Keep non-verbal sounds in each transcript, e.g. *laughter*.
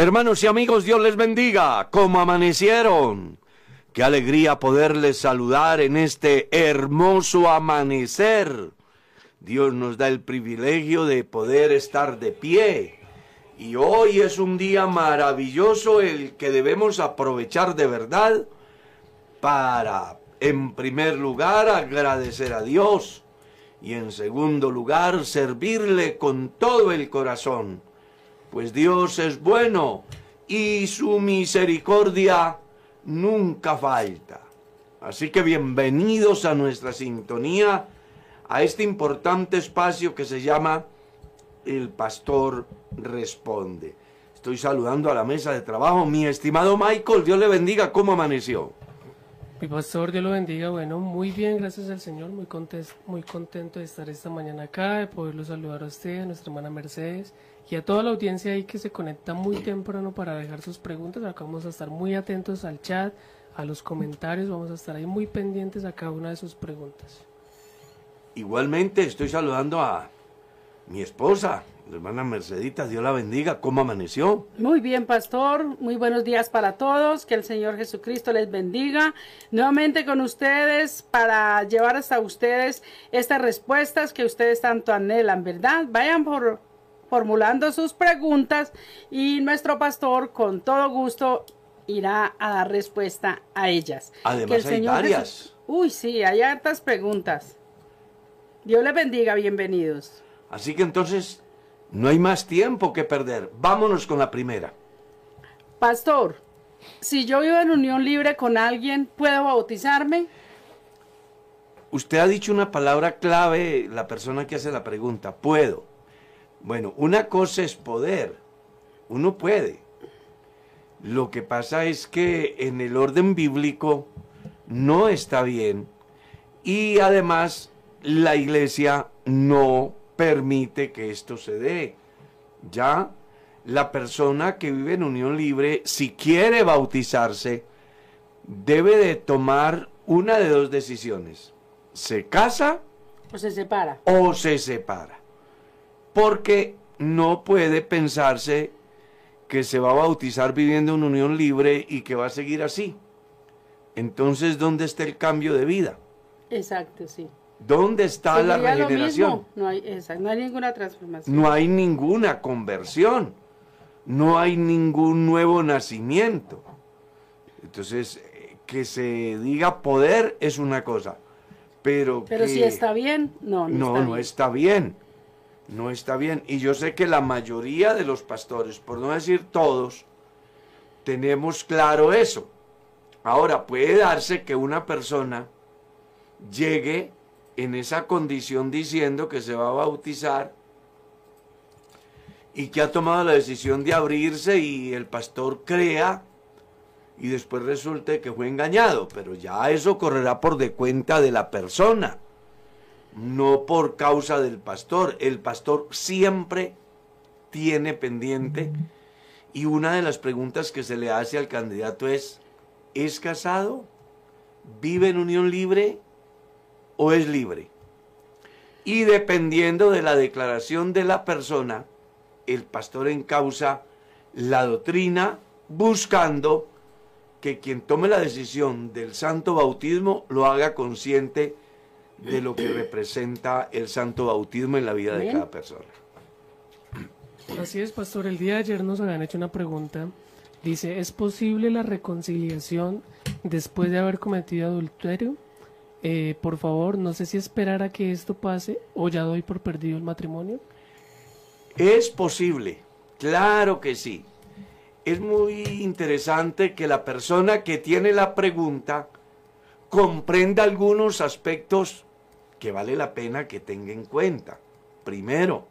Hermanos y amigos, Dios les bendiga. ¿Cómo amanecieron? Qué alegría poderles saludar en este hermoso amanecer. Dios nos da el privilegio de poder estar de pie. Y hoy es un día maravilloso el que debemos aprovechar de verdad para, en primer lugar, agradecer a Dios y en segundo lugar, servirle con todo el corazón pues Dios es bueno y su misericordia nunca falta. Así que bienvenidos a nuestra sintonía, a este importante espacio que se llama El Pastor Responde. Estoy saludando a la mesa de trabajo. Mi estimado Michael, Dios le bendiga. ¿Cómo amaneció? Mi pastor, Dios lo bendiga. Bueno, muy bien, gracias al Señor. Muy contento, muy contento de estar esta mañana acá, de poderlo saludar a usted, a nuestra hermana Mercedes y a toda la audiencia ahí que se conecta muy temprano para dejar sus preguntas. Acá vamos a estar muy atentos al chat, a los comentarios, vamos a estar ahí muy pendientes a cada una de sus preguntas. Igualmente estoy saludando a mi esposa, la hermana Mercedita, Dios la bendiga, ¿cómo amaneció? Muy bien, pastor, muy buenos días para todos, que el Señor Jesucristo les bendiga. Nuevamente con ustedes para llevar hasta ustedes estas respuestas que ustedes tanto anhelan, ¿verdad? Vayan por formulando sus preguntas y nuestro pastor con todo gusto irá a dar respuesta a ellas. Además hay varias. Uy, sí, hay hartas preguntas. Dios les bendiga, bienvenidos. Así que entonces no hay más tiempo que perder. Vámonos con la primera. Pastor, si yo vivo en unión libre con alguien, ¿puedo bautizarme? Usted ha dicho una palabra clave, la persona que hace la pregunta, puedo. Bueno, una cosa es poder, uno puede. Lo que pasa es que en el orden bíblico no está bien y además la iglesia no permite que esto se dé. Ya la persona que vive en unión libre, si quiere bautizarse, debe de tomar una de dos decisiones. Se casa o se separa. O se separa porque no puede pensarse que se va a bautizar viviendo en unión libre y que va a seguir así. Entonces, ¿dónde está el cambio de vida? Exacto, sí. ¿Dónde está la regeneración? No hay, no hay ninguna transformación. No hay ninguna conversión. No hay ningún nuevo nacimiento. Entonces, que se diga poder es una cosa. Pero, pero si está bien, no, no, no, no está bien no está bien. Y yo sé que la mayoría de los pastores, por no decir todos, tenemos claro eso. Ahora, puede darse que una persona llegue en esa condición diciendo que se va a bautizar y que ha tomado la decisión de abrirse y el pastor crea y después resulte que fue engañado, pero ya eso correrá por de cuenta de la persona no por causa del pastor. El pastor siempre tiene pendiente y una de las preguntas que se le hace al candidato es, ¿es casado? ¿Vive en unión libre o es libre? Y dependiendo de la declaración de la persona, el pastor encausa la doctrina buscando que quien tome la decisión del santo bautismo lo haga consciente de lo que representa el santo bautismo en la vida de cada persona. Así es, pastor. El día de ayer nos habían hecho una pregunta. Dice, ¿es posible la reconciliación después de haber cometido adulterio? Eh, por favor, no sé si esperar a que esto pase o ya doy por perdido el matrimonio. Es posible, claro que sí. Es muy interesante que la persona que tiene la pregunta comprenda algunos aspectos que vale la pena que tenga en cuenta. Primero,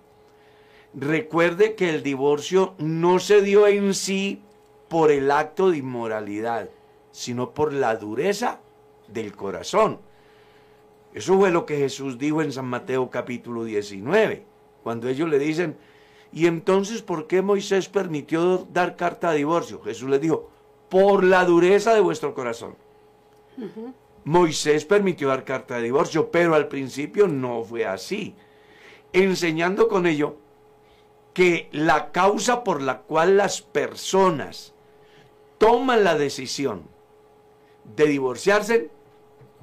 recuerde que el divorcio no se dio en sí por el acto de inmoralidad, sino por la dureza del corazón. Eso fue lo que Jesús dijo en San Mateo capítulo 19, cuando ellos le dicen, ¿y entonces por qué Moisés permitió dar carta de divorcio? Jesús les dijo, por la dureza de vuestro corazón. Moisés permitió dar carta de divorcio, pero al principio no fue así, enseñando con ello que la causa por la cual las personas toman la decisión de divorciarse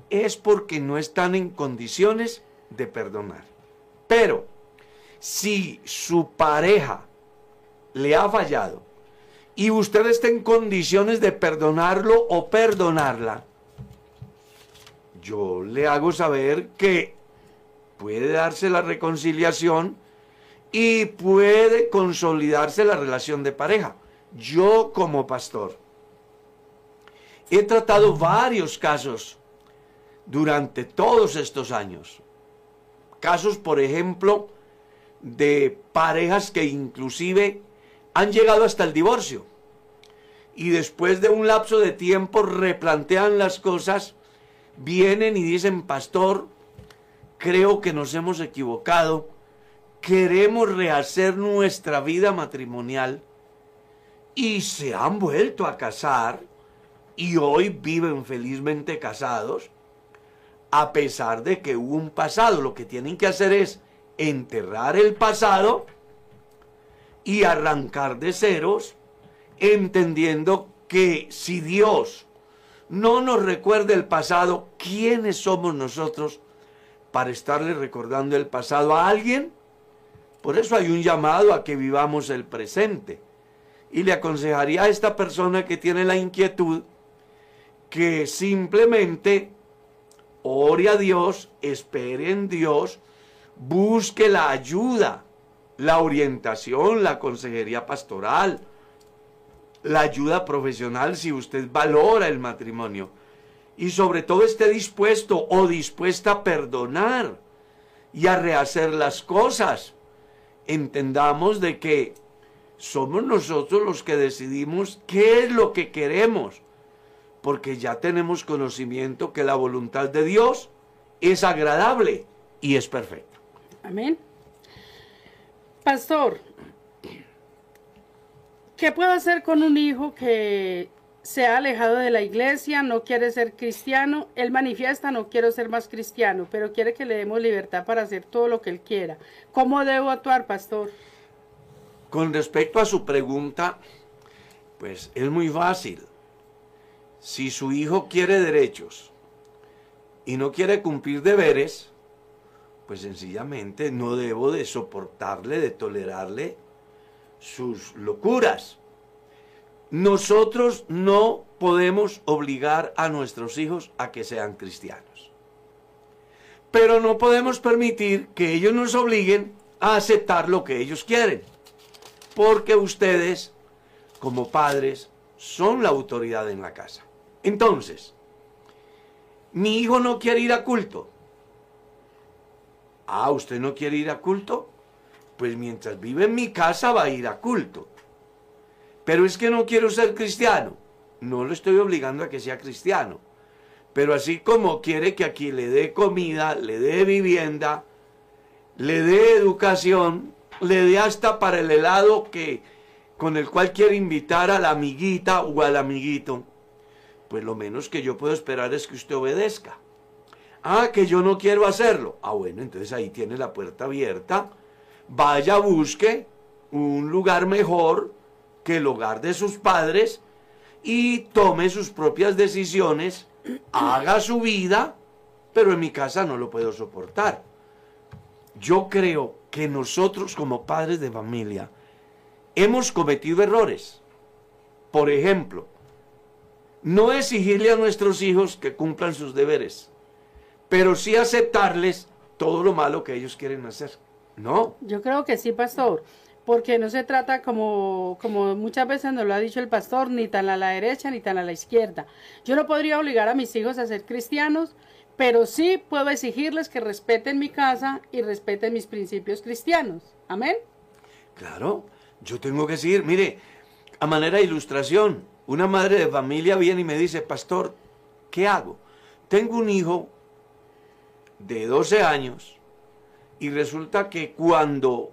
es porque no están en condiciones de perdonar. Pero si su pareja le ha fallado y usted está en condiciones de perdonarlo o perdonarla, yo le hago saber que puede darse la reconciliación y puede consolidarse la relación de pareja. Yo como pastor he tratado varios casos durante todos estos años. Casos, por ejemplo, de parejas que inclusive han llegado hasta el divorcio y después de un lapso de tiempo replantean las cosas, vienen y dicen, pastor, creo que nos hemos equivocado, queremos rehacer nuestra vida matrimonial y se han vuelto a casar y hoy viven felizmente casados a pesar de que hubo un pasado. Lo que tienen que hacer es enterrar el pasado y arrancar de ceros, entendiendo que si Dios no nos recuerda el pasado, ¿quiénes somos nosotros para estarle recordando el pasado a alguien? Por eso hay un llamado a que vivamos el presente. Y le aconsejaría a esta persona que tiene la inquietud que simplemente ore a Dios, espere en Dios, busque la ayuda, la orientación, la consejería pastoral, la ayuda profesional si usted valora el matrimonio. Y sobre todo esté dispuesto o dispuesta a perdonar y a rehacer las cosas. Entendamos de que somos nosotros los que decidimos qué es lo que queremos porque ya tenemos conocimiento que la voluntad de Dios es agradable y es perfecta. Amén. Pastor, ¿qué puedo hacer con un hijo que se ha alejado de la iglesia, no quiere ser cristiano? Él manifiesta, no quiero ser más cristiano, pero quiere que le demos libertad para hacer todo lo que él quiera. ¿Cómo debo actuar, pastor? Con respecto a su pregunta, pues es muy fácil si su hijo quiere derechos y no quiere cumplir deberes, pues sencillamente no debo de soportarle, de tolerarle sus locuras. Nosotros no podemos obligar a nuestros hijos a que sean cristianos. Pero no podemos permitir que ellos nos obliguen a aceptar lo que ellos quieren. Porque ustedes, como padres, son la autoridad en la casa. Entonces, mi hijo no quiere ir a culto. Ah, ¿usted no quiere ir a culto? Pues mientras vive en mi casa va a ir a culto. Pero es que no quiero ser cristiano. No lo estoy obligando a que sea cristiano. Pero así como quiere que aquí le dé comida, le dé vivienda, le dé educación, le dé hasta para el helado que con el cual quiere invitar a la amiguita o al amiguito pues lo menos que yo puedo esperar es que usted obedezca. Ah, que yo no quiero hacerlo. Ah, bueno, entonces ahí tiene la puerta abierta. Vaya, busque un lugar mejor que el hogar de sus padres y tome sus propias decisiones, haga su vida, pero en mi casa no lo puedo soportar. Yo creo que nosotros como padres de familia hemos cometido errores. Por ejemplo, no exigirle a nuestros hijos que cumplan sus deberes, pero sí aceptarles todo lo malo que ellos quieren hacer. ¿No? Yo creo que sí, pastor, porque no se trata como, como muchas veces nos lo ha dicho el pastor, ni tan a la derecha ni tan a la izquierda. Yo no podría obligar a mis hijos a ser cristianos, pero sí puedo exigirles que respeten mi casa y respeten mis principios cristianos. Amén. Claro, yo tengo que decir, mire, a manera de ilustración, una madre de familia viene y me dice, pastor, ¿qué hago? Tengo un hijo de 12 años y resulta que cuando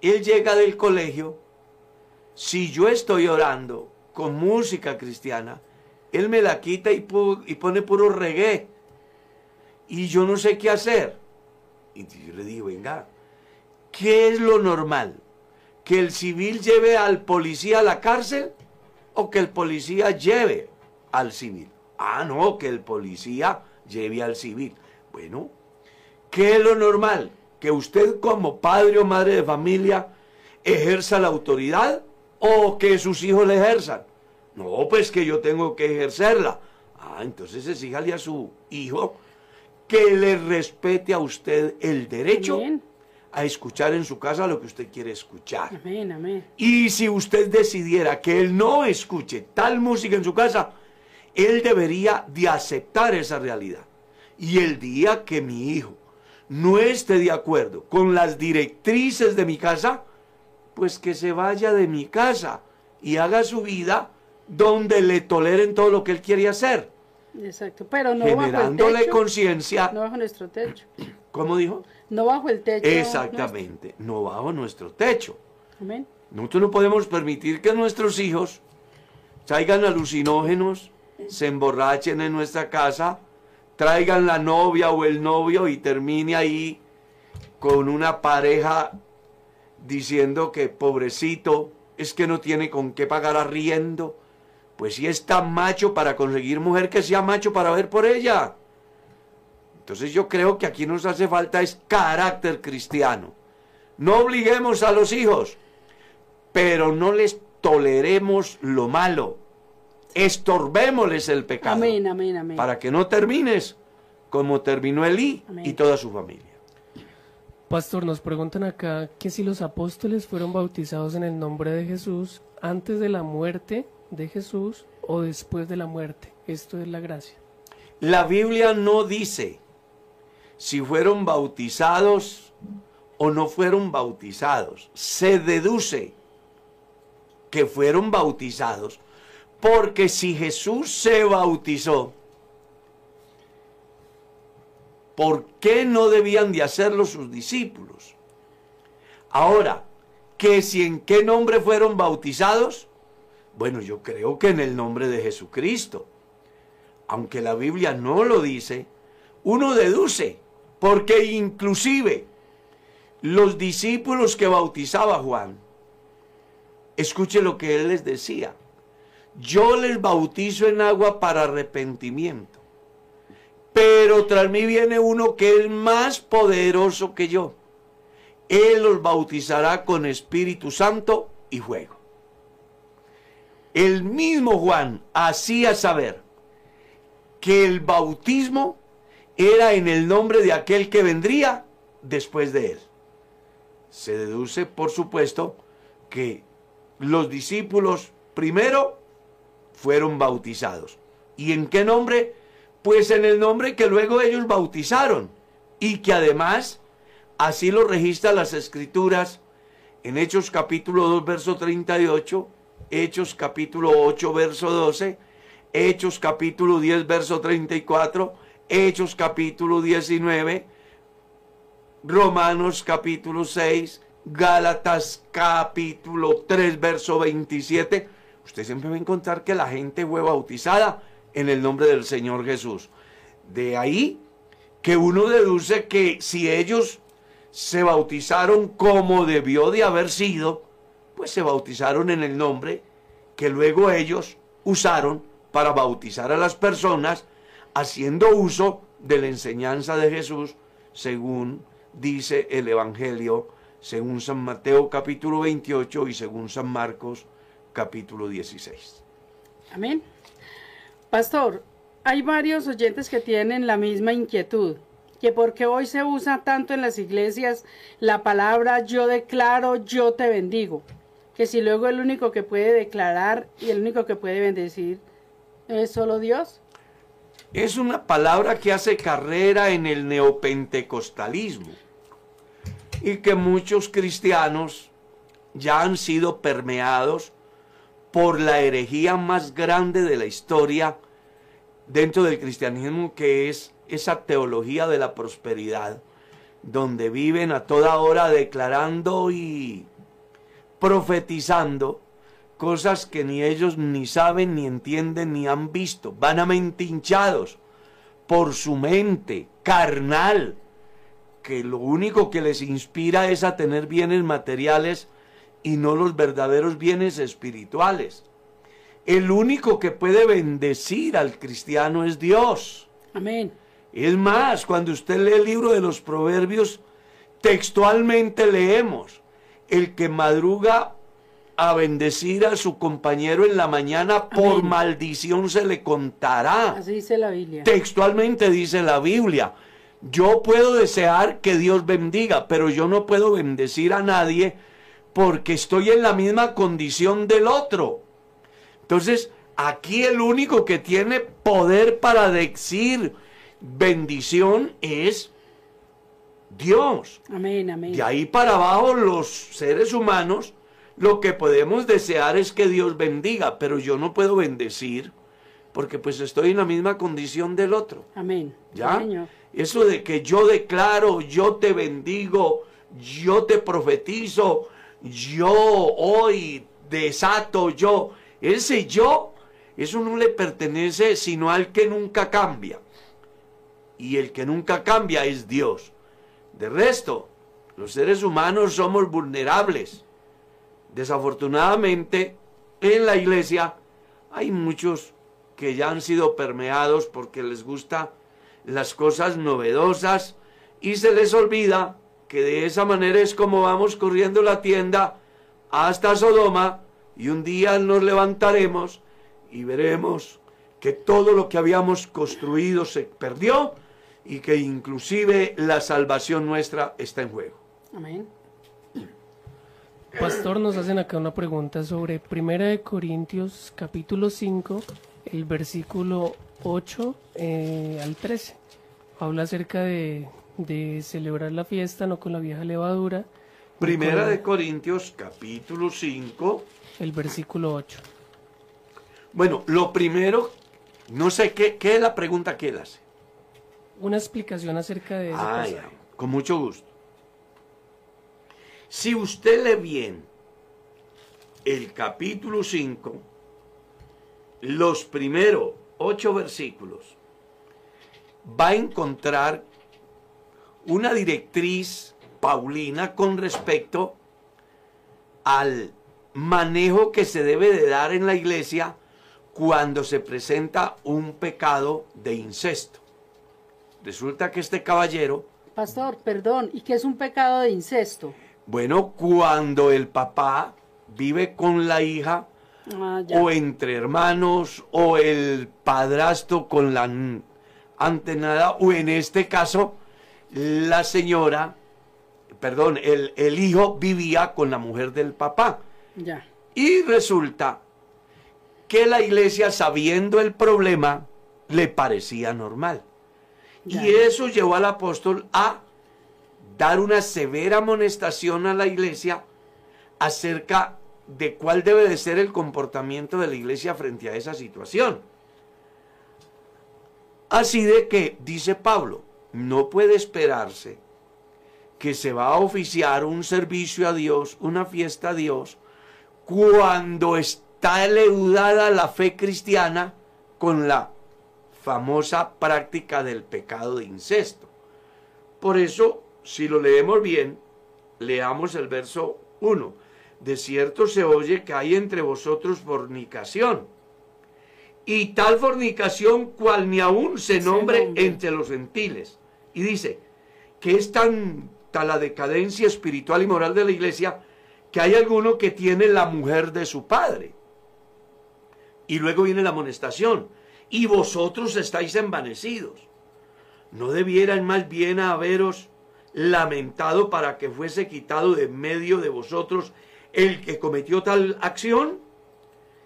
él llega del colegio, si yo estoy orando con música cristiana, él me la quita y, pone puro reggae. Y yo no sé qué hacer. Y yo le digo, venga, ¿qué es lo normal? ¿Que el civil lleve al policía a la cárcel o que el policía lleve al civil? Ah, no, que el policía lleve al civil. Bueno, ¿qué es lo normal? Que usted como padre o madre de familia ejerza la autoridad o que sus hijos la ejerzan. No, pues que yo tengo que ejercerla. Ah, entonces exíjale a su hijo que le respete a usted el derecho Amén. a escuchar en su casa lo que usted quiere escuchar. Amén, amén. Y si usted decidiera que él no escuche tal música en su casa, él debería de aceptar esa realidad. Y el día que mi hijo no esté de acuerdo con las directrices de mi casa, pues que se vaya de mi casa y haga su vida donde le toleren todo lo que él quiere hacer, Exacto. Pero no generándole conciencia. No bajo nuestro techo. ¿Cómo dijo? No bajo el techo. Exactamente, no bajo nuestro techo. Amén. Nosotros no podemos permitir que nuestros hijos traigan alucinógenos, se emborrachen en nuestra casa, traigan la novia o el novio y termine ahí con una pareja diciendo que pobrecito es que no tiene con qué pagar arriendo. Pues si es tan macho para conseguir mujer que sea macho para ver por ella. Entonces yo creo que aquí nos hace falta es carácter cristiano. No obliguemos a los hijos, pero no les toleremos lo malo. Estorbémosles el pecado. Amén, amén, amén. Para que no termines como terminó Elí Amén. y toda su familia. Pastor, nos preguntan acá que si los apóstoles fueron bautizados en el nombre de Jesús antes de la muerte de Jesús o después de la muerte. Esto es la gracia. La Biblia no dice si fueron bautizados o no fueron bautizados. Se deduce que fueron bautizados porque si Jesús se bautizó, ¿por qué no debían de hacerlo sus discípulos? Ahora, que si en qué nombre fueron bautizados, bueno, yo creo que en el nombre de Jesucristo. Aunque la Biblia no lo dice, uno deduce, porque inclusive los discípulos que bautizaba Juan, escuche lo que él les decía, yo les bautizo en agua para arrepentimiento, pero tras mí viene uno que es más poderoso que yo, él los bautizará con Espíritu Santo y fuego. El mismo Juan hacía saber, que el bautismo era en el nombre de aquel que vendría después de él. Se deduce, por supuesto, que los discípulos primero fueron bautizados. ¿Y en qué nombre? Pues en el nombre que luego ellos bautizaron y que además así lo registran las escrituras en Hechos capítulo 2 verso 38, Hechos capítulo 8 verso 12, Hechos capítulo 10, verso 34, Hechos capítulo 19, Romanos capítulo 6, Gálatas capítulo 3, verso 27. Usted siempre va a encontrar que la gente fue bautizada en el nombre del Señor Jesús. De ahí que uno deduce que si ellos se bautizaron como debió de haber sido, pues se bautizaron en el nombre que luego ellos usaron para bautizar a las personas haciendo uso de la enseñanza de Jesús según dice el Evangelio, según San Mateo capítulo 28 y según San Marcos capítulo 16. Amén. Pastor, hay varios oyentes que tienen la misma inquietud, que porque hoy se usa tanto en las iglesias la palabra yo declaro, yo te bendigo, que si luego el único que puede declarar y el único que puede bendecir es solo Dios. Es una palabra que hace carrera en el neopentecostalismo y que muchos cristianos ya han sido permeados por la herejía más grande de la historia dentro del cristianismo, que es esa teología de la prosperidad, donde viven a toda hora declarando y profetizando cosas que ni ellos ni saben, ni entienden, ni han visto, vanamente hinchados por su mente carnal, que lo único que les inspira es a tener bienes materiales y no los verdaderos bienes espirituales. El único que puede bendecir al cristiano es Dios. Amén. Es más, cuando usted lee el libro de los proverbios, textualmente leemos, el que madruga a bendecir a su compañero en la mañana, por maldición se le contará. Así dice la Biblia. Textualmente dice la Biblia, yo puedo desear que Dios bendiga, pero yo no puedo bendecir a nadie porque estoy en la misma condición del otro. Entonces, aquí el único que tiene poder para decir bendición es Dios. Amén, amén. De ahí para abajo los seres humanos lo que podemos desear es que Dios bendiga, pero yo no puedo bendecir porque pues estoy en la misma condición del otro. Amén. ¿Ya? Señor. Eso de que yo declaro, yo te bendigo, yo te profetizo, yo hoy desato, yo, ese yo, eso no le pertenece sino al que nunca cambia. Y el que nunca cambia es Dios. De resto, los seres humanos somos vulnerables. Desafortunadamente, en la iglesia hay muchos que ya han sido permeados porque les gusta las cosas novedosas y se les olvida que de esa manera es como vamos corriendo la tienda hasta Sodoma y un día nos levantaremos y veremos que todo lo que habíamos construido se perdió y que inclusive la salvación nuestra está en juego. Amén. Pastor, nos hacen acá una pregunta sobre Primera de Corintios capítulo 5, el versículo 8 eh, al 13. Habla acerca de, de celebrar la fiesta no con la vieja levadura. Primera de Corintios capítulo 5. El versículo 8. Bueno, lo primero, no sé qué, qué es la pregunta que él hace. Una explicación acerca de ese Ah, con mucho gusto. Si usted lee bien el capítulo 5, los primeros ocho versículos, va a encontrar una directriz paulina con respecto al manejo que se debe de dar en la iglesia cuando se presenta un pecado de incesto. Resulta que este caballero Pastor, perdón, ¿y qué es un pecado de incesto? Bueno, cuando el papá vive con la hija, Ah, o entre hermanos, o el padrastro con la antenada, o en este caso, la señora, perdón, el, el hijo vivía con la mujer del papá. Ya. Y resulta que la iglesia, sabiendo el problema, le parecía normal. Ya. Y eso llevó al apóstol a dar una severa amonestación a la iglesia acerca de cuál debe de ser el comportamiento de la iglesia frente a esa situación. Así de que, dice Pablo, no puede esperarse que se va a oficiar un servicio a Dios, una fiesta a Dios, cuando está leudada la fe cristiana con la famosa práctica del pecado de incesto. Por eso, si lo leemos bien, leamos el verso 1. De cierto se oye que hay entre vosotros fornicación. Y tal fornicación cual ni aún se nombre. entre los gentiles. Y dice que es tanta la decadencia espiritual y moral de la iglesia que hay alguno que tiene la mujer de su padre. Y luego viene la amonestación. Y vosotros estáis envanecidos. ¿No debieran más bien haberos lamentado para que fuese quitado de medio de vosotros el que cometió tal acción?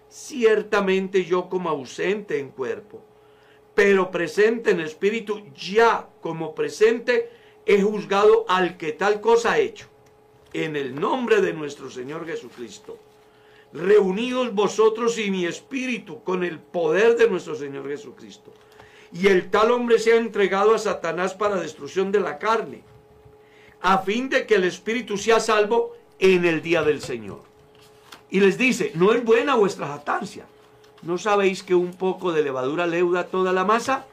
Ciertamente yo como ausente en cuerpo, pero presente en espíritu, ya como presente he juzgado al que tal cosa ha hecho. En el nombre de nuestro Señor Jesucristo reunidos vosotros y mi espíritu con el poder de nuestro Señor Jesucristo. Y el tal hombre sea entregado a Satanás para destrucción de la carne, a fin de que el espíritu sea salvo en el día del Señor. Y les dice, no es buena vuestra jactancia. ¿No sabéis que un poco de levadura leuda toda la masa?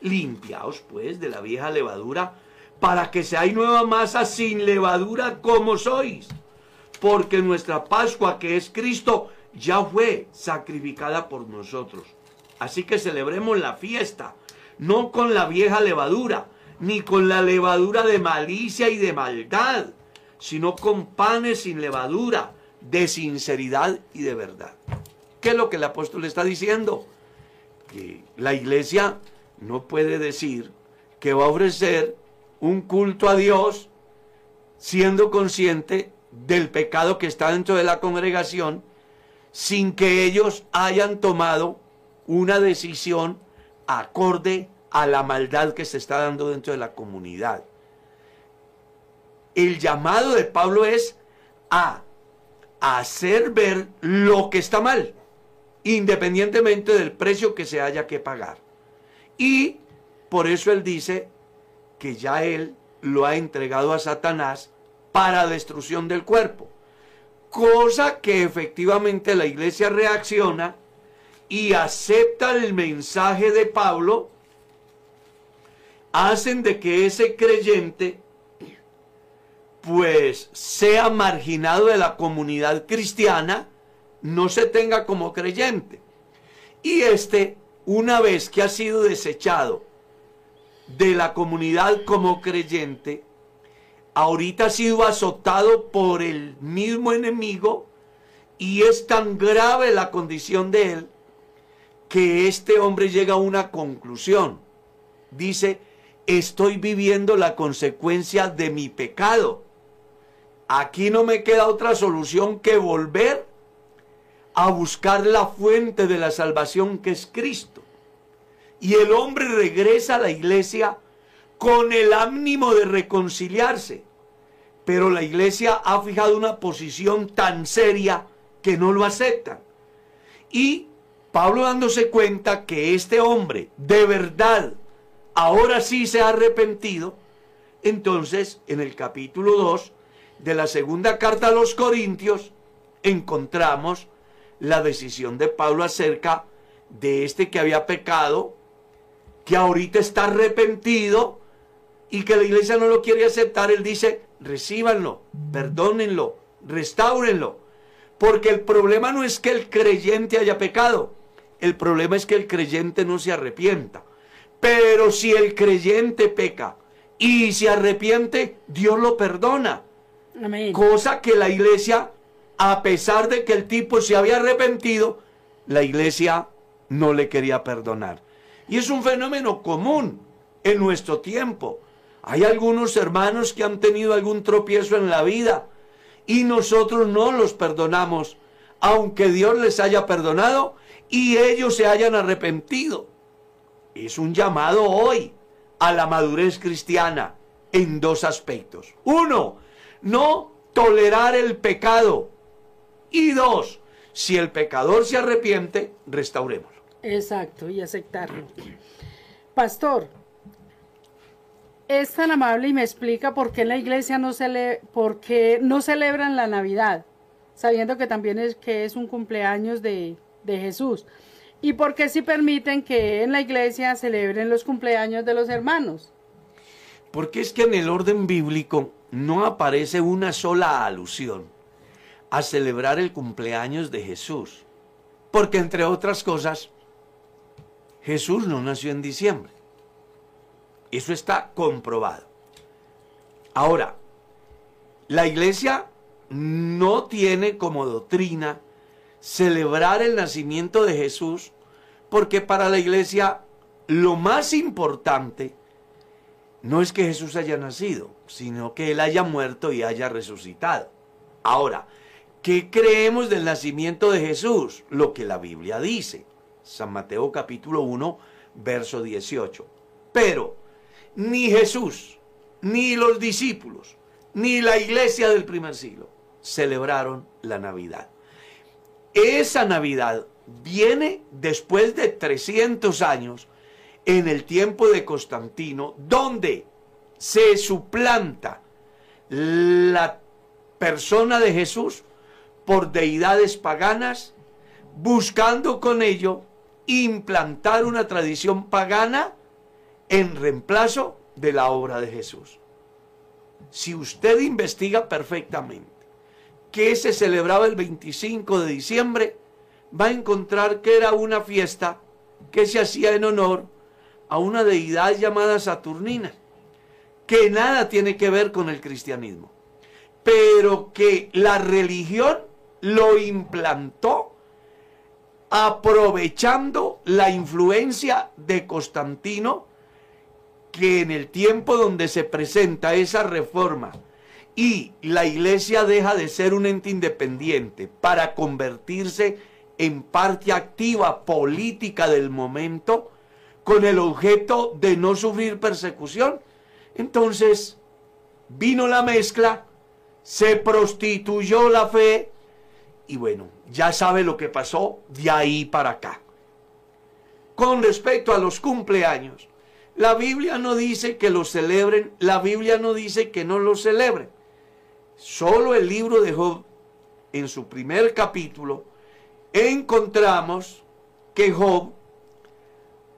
Limpiaos pues de la vieja levadura, para que seáis nueva masa sin levadura como sois porque nuestra Pascua, que es Cristo, ya fue sacrificada por nosotros. Así que celebremos la fiesta, no con la vieja levadura, ni con la levadura de malicia y de maldad, sino con panes sin levadura, de sinceridad y de verdad. ¿Qué es lo que el apóstol está diciendo? Que la iglesia no puede decir que va a ofrecer un culto a Dios siendo consciente del pecado que está dentro de la congregación sin que ellos hayan tomado una decisión acorde a la maldad que se está dando dentro de la comunidad. El llamado de Pablo es a hacer ver lo que está mal, independientemente del precio que se haya que pagar. Y por eso él dice que ya él lo ha entregado a Satanás para destrucción del cuerpo. Cosa que efectivamente la iglesia reacciona y acepta el mensaje de Pablo, hacen de que ese creyente pues sea marginado de la comunidad cristiana, no se tenga como creyente. Y este, una vez que ha sido desechado de la comunidad como creyente, ahorita ha sido azotado por el mismo enemigo y es tan grave la condición de él que este hombre llega a una conclusión. Dice, estoy viviendo la consecuencia de mi pecado. Aquí no me queda otra solución que volver a buscar la fuente de la salvación que es Cristo. Y el hombre regresa a la iglesia con el ánimo de reconciliarse. Pero la iglesia ha fijado una posición tan seria que no lo aceptan. Y Pablo dándose cuenta que este hombre de verdad ahora sí se ha arrepentido, entonces en el capítulo 2 de la segunda carta a los Corintios encontramos la decisión de Pablo acerca de este que había pecado, que ahorita está arrepentido y que la iglesia no lo quiere aceptar, él dice, recíbanlo, perdónenlo, restáurenlo. Porque el problema no es que el creyente haya pecado, el problema es que el creyente no se arrepienta. Pero si el creyente peca y se arrepiente, Dios lo perdona. Cosa que la iglesia, a pesar de que el tipo se había arrepentido, la iglesia no le quería perdonar. Y es un fenómeno común en nuestro tiempo. Hay algunos hermanos que han tenido algún tropiezo en la vida y nosotros no los perdonamos, aunque Dios les haya perdonado y ellos se hayan arrepentido. Es un llamado hoy a la madurez cristiana en dos aspectos. Uno, no tolerar el pecado. Y dos, si el pecador se arrepiente, restauremos. Exacto, y aceptarlo. Pastor, es tan amable y me explica por qué en la iglesia no, cele por qué no celebran la Navidad, sabiendo que también es que es un cumpleaños de, de Jesús. ¿Y por qué si permiten que en la iglesia celebren los cumpleaños de los hermanos? Porque es que en el orden bíblico no aparece una sola alusión a celebrar el cumpleaños de Jesús. Porque entre otras cosas, Jesús no nació en diciembre. Eso está comprobado. Ahora, la iglesia no tiene como doctrina celebrar el nacimiento de Jesús porque para la iglesia lo más importante no es que Jesús haya nacido, sino que Él haya muerto y haya resucitado. Ahora, ¿qué creemos del nacimiento de Jesús? Lo que la Biblia dice. San Mateo capítulo 1, verso 18. Pero ni Jesús, ni los discípulos, ni la iglesia del primer siglo celebraron la Navidad. Esa Navidad viene después de 300 años en el tiempo de Constantino, donde se suplanta la persona de Jesús por deidades paganas, buscando con ello implantar una tradición pagana en reemplazo de la obra de Jesús. Si usted investiga perfectamente que se celebraba el 25 de diciembre, va a encontrar que era una fiesta que se hacía en honor a una deidad llamada Saturnina, que nada tiene que ver con el cristianismo, pero que la religión lo implantó aprovechando la influencia de Constantino, que en el tiempo donde se presenta esa reforma y la iglesia deja de ser un ente independiente para convertirse en parte activa política del momento, con el objeto de no sufrir persecución. Entonces vino la mezcla, se prostituyó la fe y bueno, ya sabe lo que pasó de ahí para acá. Con respecto a los cumpleaños, la Biblia no dice que los celebren, la Biblia no dice que no los celebren. Solo el libro de Job, en su primer capítulo, encontramos que Job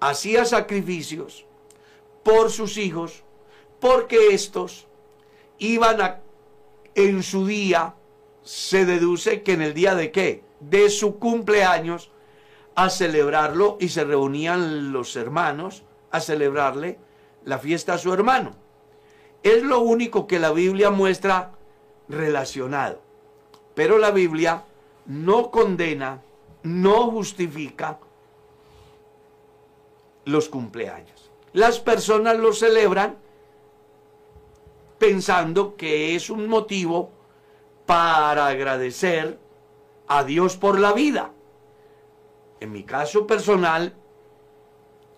hacía sacrificios por sus hijos, porque estos iban a, en su día, se deduce que en el día de qué? De su cumpleaños, a celebrarlo y se reunían los hermanos a celebrarle la fiesta a su hermano. Es lo único que la Biblia muestra relacionado. Pero la Biblia no condena, no justifica los cumpleaños. Las personas lo celebran pensando que es un motivo para agradecer a Dios por la vida. En mi caso personal,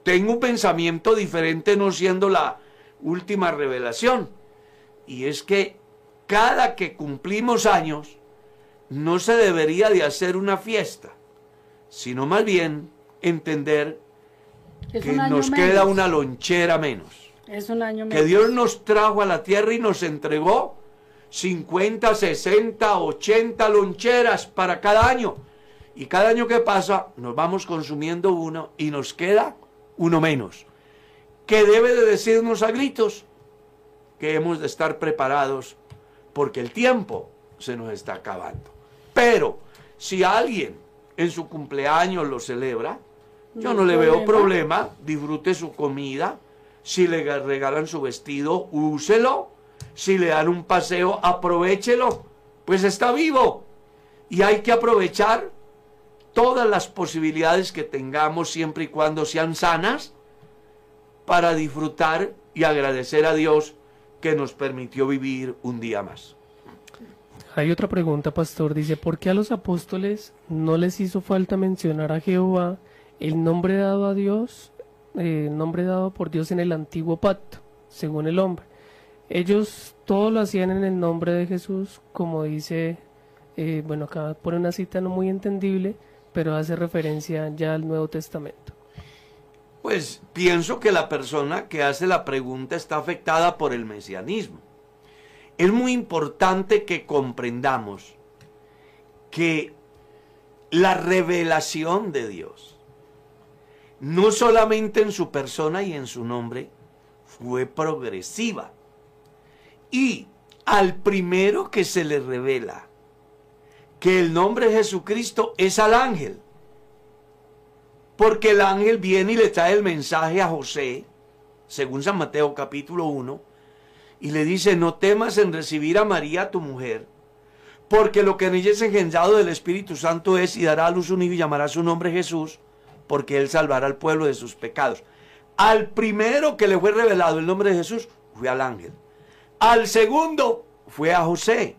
tengo un pensamiento diferente no siendo la última revelación. Y es que cada que cumplimos años, no se debería de hacer una fiesta, sino más bien entender que nos queda una lonchera menos. Es un año menos. Que Dios nos trajo a la tierra y nos entregó 50, 60, 80 loncheras para cada año. Y cada año que pasa nos vamos consumiendo uno y nos queda uno menos. Que debe de decirnos a gritos que hemos de estar preparados porque el tiempo se nos está acabando. Pero si alguien en su cumpleaños lo celebra, yo no, le veo problema, disfrute su comida, si le regalan su vestido, úselo, si le dan un paseo, aprovechelo, pues está vivo. Y hay que aprovechar todas las posibilidades que tengamos siempre y cuando sean sanas para disfrutar y agradecer a Dios que nos permitió vivir un día más. Hay otra pregunta, pastor. Dice, ¿por qué a los apóstoles no les hizo falta mencionar a Jehová el nombre dado a Dios, eh, nombre dado por Dios en el antiguo pacto, según el hombre? Ellos todo lo hacían en el nombre de Jesús, como dice, eh, bueno, acá pone una cita no muy entendible, pero hace referencia ya al Nuevo Testamento. Pues pienso que la persona que hace la pregunta está afectada por el mesianismo. Es muy importante que comprendamos que la revelación de Dios, no solamente en su persona y en su nombre, fue progresiva. Y al primero que se le revela que el nombre de Jesucristo es al ángel, porque el ángel viene y le trae el mensaje a José, según San Mateo capítulo 1, y le dice, no temas en recibir a María tu mujer, porque lo que en ella es engendrado del Espíritu Santo es y dará a luz un hijo y llamará su nombre Jesús, porque él salvará al pueblo de sus pecados. Al primero que le fue revelado el nombre de Jesús fue al ángel. Al segundo fue a José.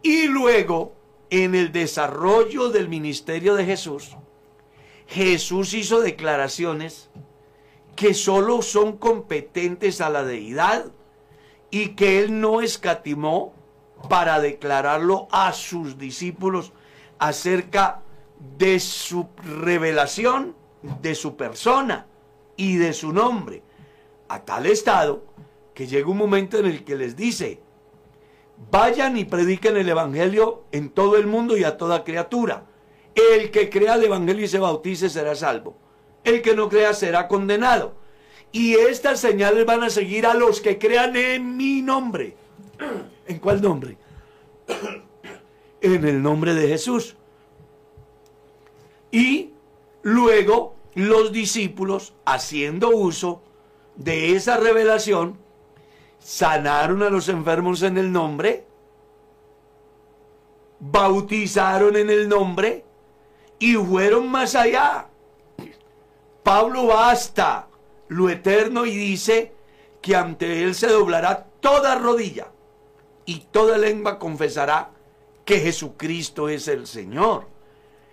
Y luego, en el desarrollo del ministerio de Jesús, Jesús hizo declaraciones que solo son competentes a la deidad y que él no escatimó para declararlo a sus discípulos acerca de su revelación, de su persona y de su nombre, a tal estado que llega un momento en el que les dice, vayan y prediquen el Evangelio en todo el mundo y a toda criatura. El que crea el Evangelio y se bautice será salvo. El que no crea será condenado. Y estas señales van a seguir a los que crean en mi nombre. *clears throat* ¿En cuál nombre? *clears throat* en el nombre de Jesús. Y luego los discípulos, haciendo uso de esa revelación, sanaron a los enfermos en el nombre, bautizaron en el nombre y fueron más allá. Pablo va hasta lo eterno y dice que ante él se doblará toda rodilla y toda lengua confesará que Jesucristo es el Señor.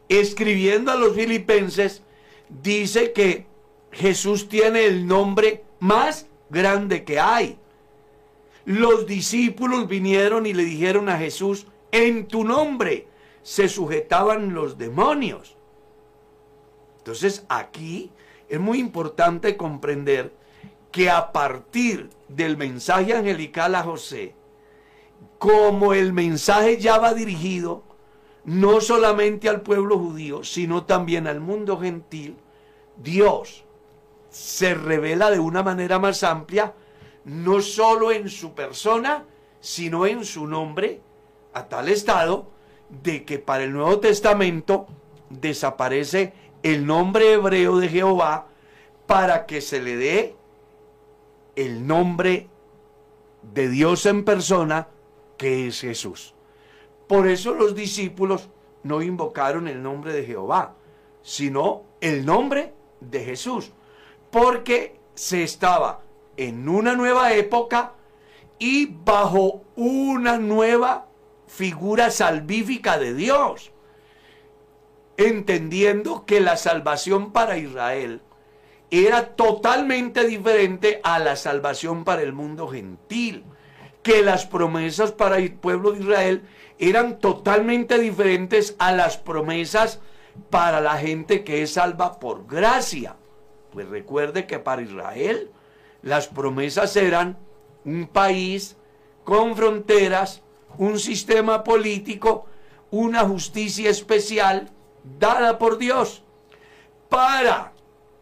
Escribiendo a los filipenses, dice que Jesús tiene el nombre más grande que hay. Los discípulos vinieron y le dijeron a Jesús, en tu nombre se sujetaban los demonios. Entonces aquí es muy importante comprender que a partir del mensaje angelical a José, como el mensaje ya va dirigido no solamente al pueblo judío, sino también al mundo gentil, Dios se revela de una manera más amplia, no solo en su persona, sino en su nombre, a tal estado de que para el Nuevo Testamento desaparece el nombre hebreo de Jehová para que se le dé el nombre de Dios en persona, que es Jesús. Por eso los discípulos no invocaron el nombre de Jehová, sino el nombre de Jesús, porque se estaba en una nueva época y bajo una nueva figura salvífica de Dios, entendiendo que la salvación para Israel era totalmente diferente a la salvación para el mundo gentil, que las promesas para el pueblo de Israel eran totalmente diferentes a las promesas para la gente que es salva por gracia. Pues recuerde que para Israel las promesas eran un país con fronteras, un sistema político, una justicia especial dada por Dios. Para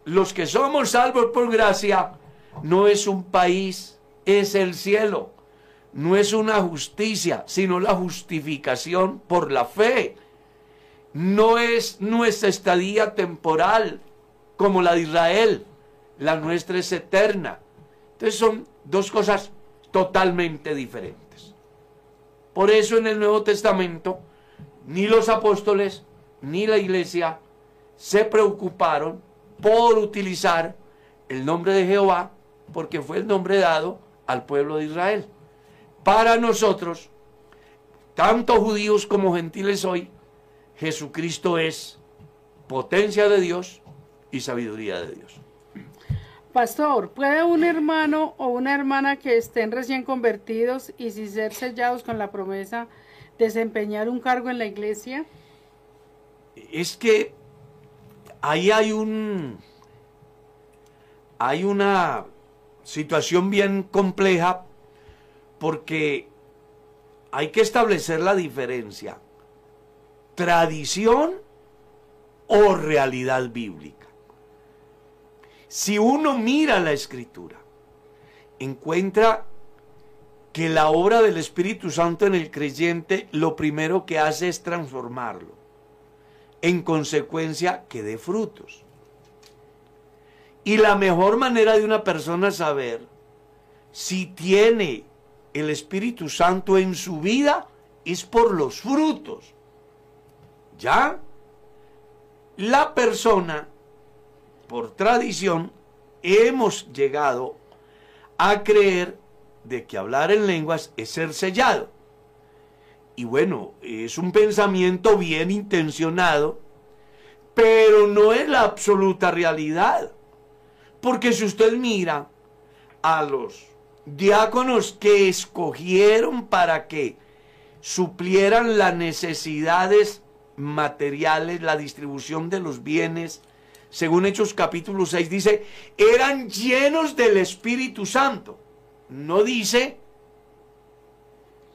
los que somos salvos por gracia, no es un país, es el cielo. No es una justicia, sino la justificación por la fe. No es nuestra estadía temporal como la de Israel. La nuestra es eterna. Entonces son dos cosas totalmente diferentes. Por eso en el Nuevo Testamento ni los apóstoles ni la iglesia se preocuparon por utilizar el nombre de Jehová porque fue el nombre dado al pueblo de Israel. Para nosotros, tanto judíos como gentiles hoy, Jesucristo es potencia de Dios y sabiduría de Dios. Pastor, ¿puede un hermano o una hermana que estén recién convertidos y sin ser sellados con la promesa desempeñar un cargo en la iglesia? Es que ahí hay un hay una situación bien compleja porque hay que establecer la diferencia. Tradición o realidad bíblica. Si uno mira la escritura, encuentra que la obra del Espíritu Santo en el creyente lo primero que hace es transformarlo. En consecuencia, que dé frutos. Y la mejor manera de una persona saber si tiene el Espíritu Santo en su vida es por los frutos. ¿Ya? La persona por tradición, hemos llegado a creer de que hablar en lenguas es ser sellado. Y bueno, es un pensamiento bien intencionado, pero no es la absoluta realidad. Porque si usted mira a los diáconos que escogieron para que suplieran las necesidades materiales, la distribución de los bienes, según Hechos capítulo 6, dice, eran llenos del Espíritu Santo. No dice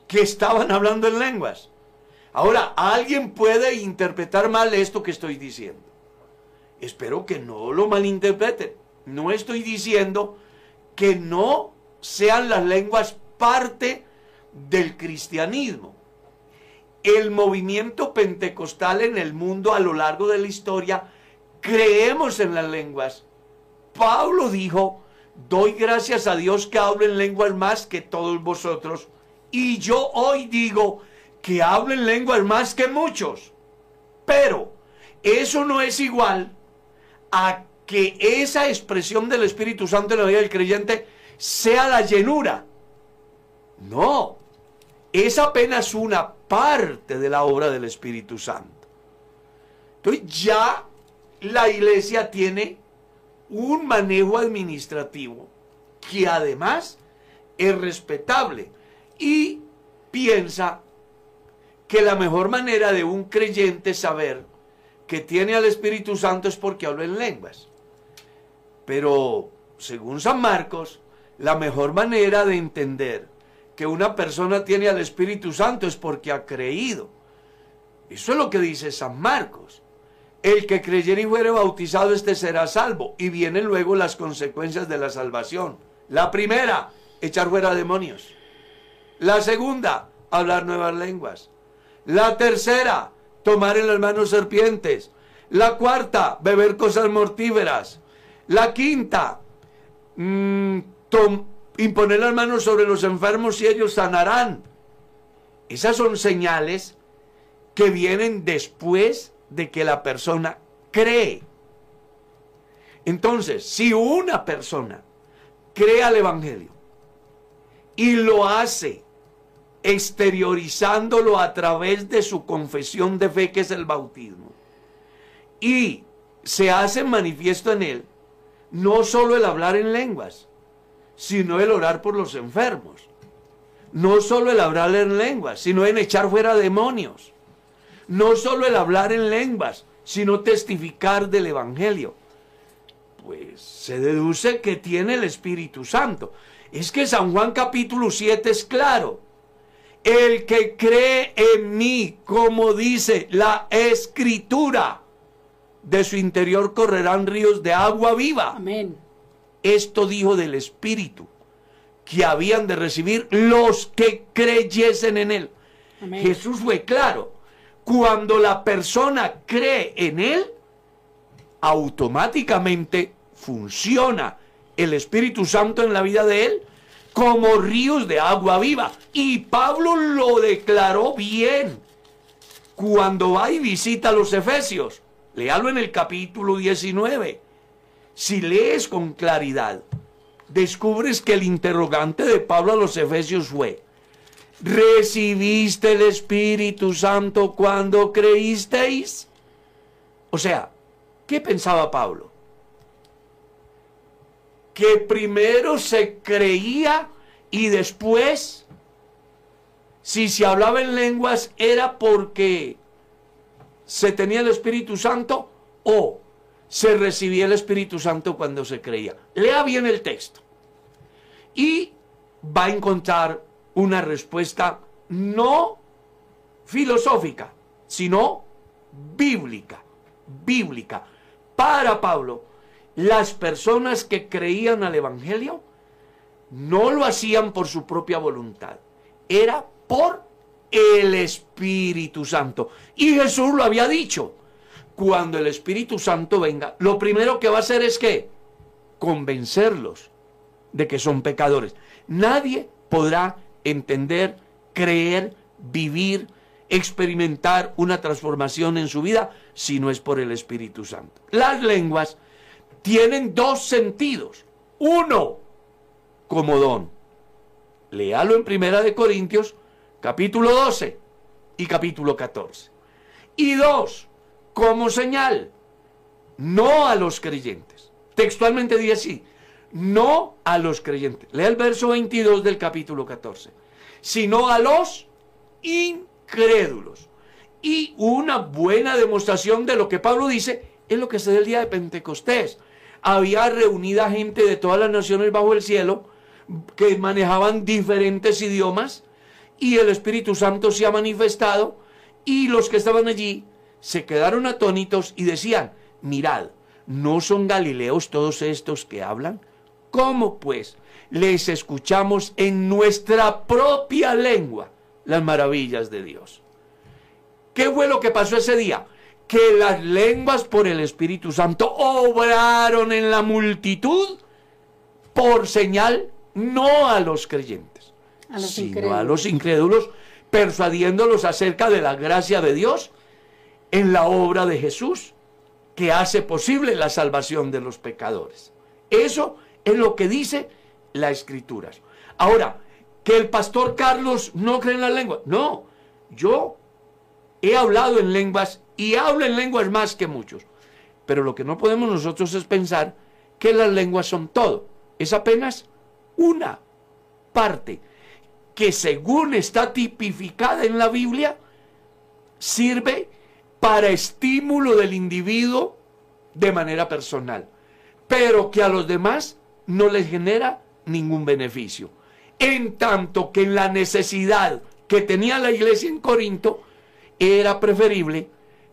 que estaban hablando en lenguas. Ahora, alguien puede interpretar mal esto que estoy diciendo. Espero que no lo malinterpreten. No estoy diciendo que no sean las lenguas parte del cristianismo. el movimiento pentecostal en el mundo a lo largo de la historia, creemos en las lenguas. Pablo dijo, doy gracias a Dios que hablo en lenguas más que todos vosotros. Y yo hoy digo que hablo en lenguas más que muchos. Pero eso no es igual a que esa expresión del Espíritu Santo en la vida del creyente sea la llenura. No, es apenas una parte de la obra del Espíritu Santo. Entonces ya la iglesia tiene un manejo administrativo que además es respetable y piensa que la mejor manera de un creyente saber que tiene al Espíritu Santo es porque habla en lenguas. Pero, según San Marcos, la mejor manera de entender que una persona tiene al Espíritu Santo es porque ha creído. Eso es lo que dice San Marcos. El que creyere y fuere bautizado, este será salvo. Y vienen luego las consecuencias de la salvación. La primera, echar fuera demonios. La segunda, hablar nuevas lenguas. La tercera, tomar en las manos serpientes. La cuarta, beber cosas mortíferas. La quinta, mm, imponer las manos sobre los enfermos y ellos sanarán. Esas son señales que vienen después de que la persona cree. Entonces, si una persona cree al Evangelio y lo hace exteriorizándolo a través de su confesión de fe, que es el bautismo, y se hace manifiesto en él, no solo el hablar en lenguas, sino el orar por los enfermos. No solo el hablar en lenguas, sino en echar fuera demonios. No solo el hablar en lenguas, sino testificar del Evangelio. Pues se deduce que tiene el Espíritu Santo. Es que San Juan capítulo 7 es claro. El que cree en mí, como dice la escritura, de su interior correrán ríos de agua viva. Amén. Esto dijo del Espíritu que habían de recibir los que creyesen en Él. Jesús fue claro. Cuando la persona cree en Él, automáticamente funciona el Espíritu Santo en la vida de Él como ríos de agua viva. Y Pablo lo declaró bien cuando va y visita a los Efesios. Léalo en el capítulo 19 si lees con claridad, descubres que el interrogante de Pablo a los Efesios fue, ¿recibiste el Espíritu Santo cuando creísteis? O sea, ¿qué pensaba Pablo? Que primero se creía y después, si se hablaba en lenguas, era porque se tenía el Espíritu Santo o se recibía el Espíritu Santo cuando se creía. Lea bien el texto y va a encontrar una respuesta no filosófica, sino bíblica, bíblica. Para Pablo, las personas que creían al Evangelio no lo hacían por su propia voluntad, era por el Espíritu Santo. Y Jesús lo había dicho, cuando el Espíritu Santo venga, lo primero que va a hacer es que convencerlos de que son pecadores. Nadie podrá entender, creer, vivir, experimentar una transformación en su vida si no es por el Espíritu Santo. Las lenguas tienen dos sentidos. Uno, como don. Léalo en Primera de Corintios, capítulo 12 y capítulo 14. Y dos, como señal, no a los creyentes. Textualmente dice así, no a los creyentes. Lea el verso 22 del capítulo 14, sino a los incrédulos. Y una buena demostración de lo que Pablo dice es lo que se da el día de Pentecostés. Había reunida gente de todas las naciones bajo el cielo que manejaban diferentes idiomas y el Espíritu Santo se ha manifestado y los que estaban allí se quedaron atónitos y decían, mirad, ¿no son galileos todos estos que hablan? ¿Cómo pues les escuchamos en nuestra propia lengua las maravillas de Dios? ¿Qué fue lo que pasó ese día? Que las lenguas por el Espíritu Santo obraron en la multitud por señal no a los creyentes, A los sino incrédulos. a los incrédulos, persuadiéndolos acerca de la gracia de Dios en la obra de Jesús que hace posible la salvación de los pecadores. Eso es lo que dice la escritura. Ahora, que el pastor Carlos no cree en la lengua. No, yo he hablado en lenguas y hablo en lenguas más que muchos. Pero lo que no podemos nosotros es pensar que las lenguas son todo. Es apenas una parte que según está tipificada en la Biblia, sirve para estímulo del individuo de manera personal, pero que a los demás no les genera ningún beneficio. En tanto que en la necesidad que tenía la iglesia en Corinto, era preferible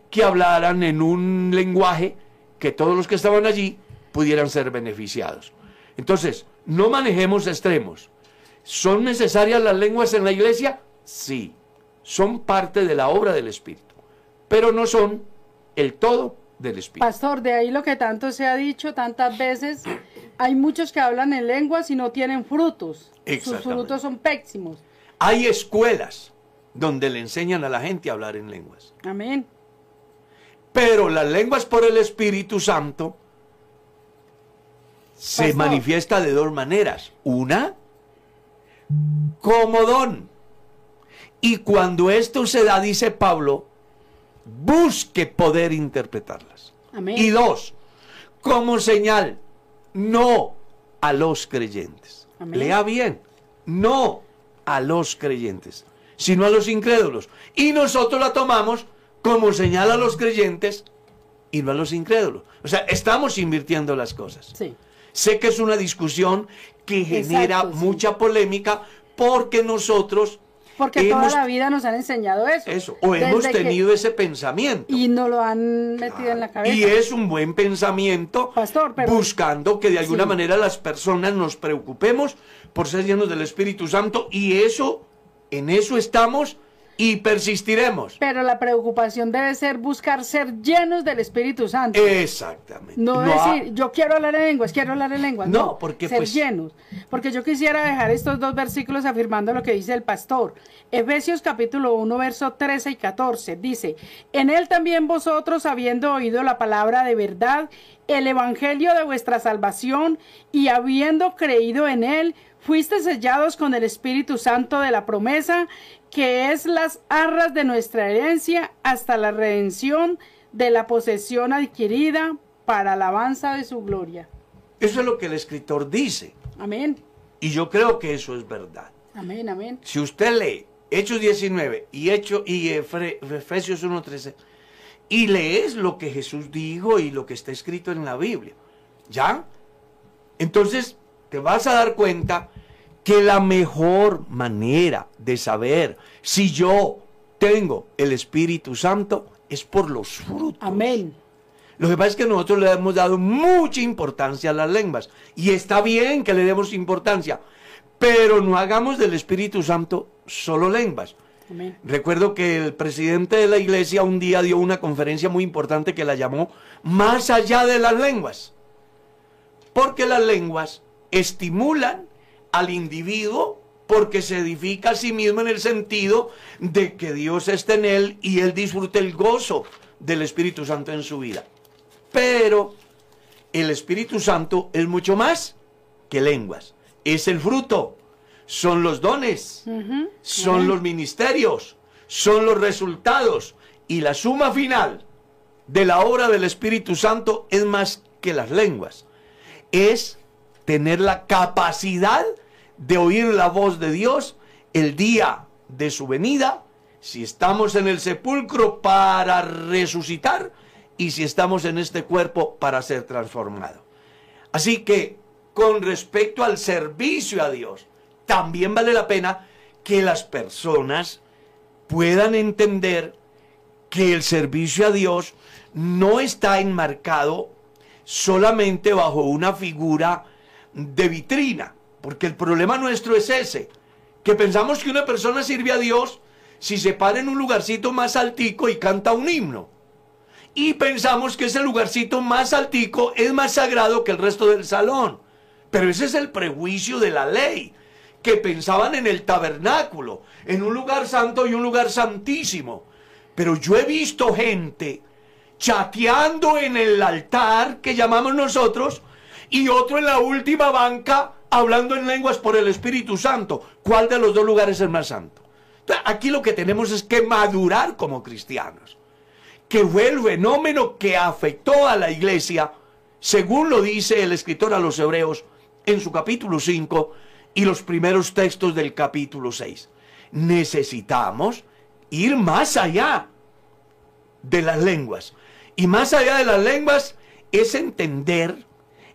que hablaran en un lenguaje que todos los que estaban allí pudieran ser beneficiados. Entonces, no manejemos extremos. ¿Son necesarias las lenguas en la iglesia? Sí, son parte de la obra del Espíritu, pero no son el todo del Espíritu. Pastor, de ahí lo que tanto se ha dicho tantas veces, hay muchos que hablan en lenguas y no tienen frutos. Sus frutos son pésimos. Hay escuelas donde le enseñan a la gente a hablar en lenguas, Amén. pero las lenguas por el Espíritu Santo se Pastor. manifiesta de dos maneras. Una, como don. Y cuando esto se da, dice Pablo, busque poder interpretarlas. Amén. Y dos, como señal, no a los creyentes. Amén. Lea bien, no a los creyentes, sino a los incrédulos. Y nosotros la tomamos como señal a los creyentes y no a los incrédulos. O sea, estamos invirtiendo las cosas. Sí. Sé que es una discusión que genera Exacto, sí. mucha polémica porque nosotros Porque hemos, toda la vida nos han enseñado eso. eso, o hemos que- tenido ese pensamiento. Y no lo han metido en la cabeza. Y es un buen pensamiento Pastor, pero- buscando que de alguna Sí. manera las personas nos preocupemos por ser llenos del Espíritu Santo y eso, en eso estamos y persistiremos. Pero la preocupación debe ser buscar ser llenos del Espíritu Santo. Exactamente. No, decir, yo quiero hablar en lenguas, quiero hablar en lenguas. No, No, porque, ser pues- llenos. Porque yo quisiera dejar estos dos versículos afirmando lo que dice el pastor. Efesios capítulo 1, verso 13 y 14. Dice, en él también vosotros, habiendo oído la palabra de verdad, el evangelio de vuestra salvación, y habiendo creído en él, fuiste sellados con el Espíritu Santo de la promesa, que es las arras de nuestra herencia hasta la redención de la posesión adquirida para alabanza de su gloria. Eso es lo que el escritor dice. Amén. Y yo creo que eso es verdad. Amén, amén. Si usted lee Hechos 19 y, Hecho, y Efre- Efesios 1.13 y lees lo que Jesús dijo y lo que está escrito en la Biblia, ¿ya? Entonces te vas a dar cuenta que la mejor manera de saber si yo tengo el Espíritu Santo es por los frutos. Amén. Lo que pasa es que nosotros le hemos dado mucha importancia a las lenguas. Y está bien que le demos importancia. Pero no hagamos del Espíritu Santo solo lenguas. Amén. Recuerdo que el presidente de la iglesia un día dio una conferencia muy importante que la llamó Más allá de las lenguas. Porque las lenguas estimulan al individuo porque se edifica a sí mismo en el sentido de que Dios esté en él y él disfrute el gozo del Espíritu Santo en su vida. Pero el Espíritu Santo es mucho más que lenguas. Es el fruto, son los dones, son los ministerios, son los resultados. Y la suma final de la obra del Espíritu Santo es más que las lenguas. Es tener la capacidad de oír la voz de Dios el día de su venida, si estamos en el sepulcro para resucitar y si estamos en este cuerpo para ser transformado. Así que con respecto al servicio a Dios, también vale la pena que las personas puedan entender que el servicio a Dios no está enmarcado solamente bajo una figura de vitrina, porque el problema nuestro es ese, que pensamos que una persona sirve a Dios si se para en un lugarcito más altico y canta un himno. Y pensamos que ese lugarcito más altico es más sagrado que el resto del salón. Pero ese es el prejuicio de la ley, que pensaban en el tabernáculo, en un lugar santo y un lugar santísimo. Pero yo he visto gente chateando en el altar que llamamos nosotros y otro en la última banca hablando en lenguas por el Espíritu Santo. ¿Cuál de los dos lugares es más santo? aquí lo que tenemos es que madurar como cristianos. Que fue el fenómeno que afectó a la iglesia, según lo dice el escritor a los hebreos en su capítulo 5 y los primeros textos del capítulo 6. Necesitamos ir más allá de las lenguas. Y más allá de las lenguas es entender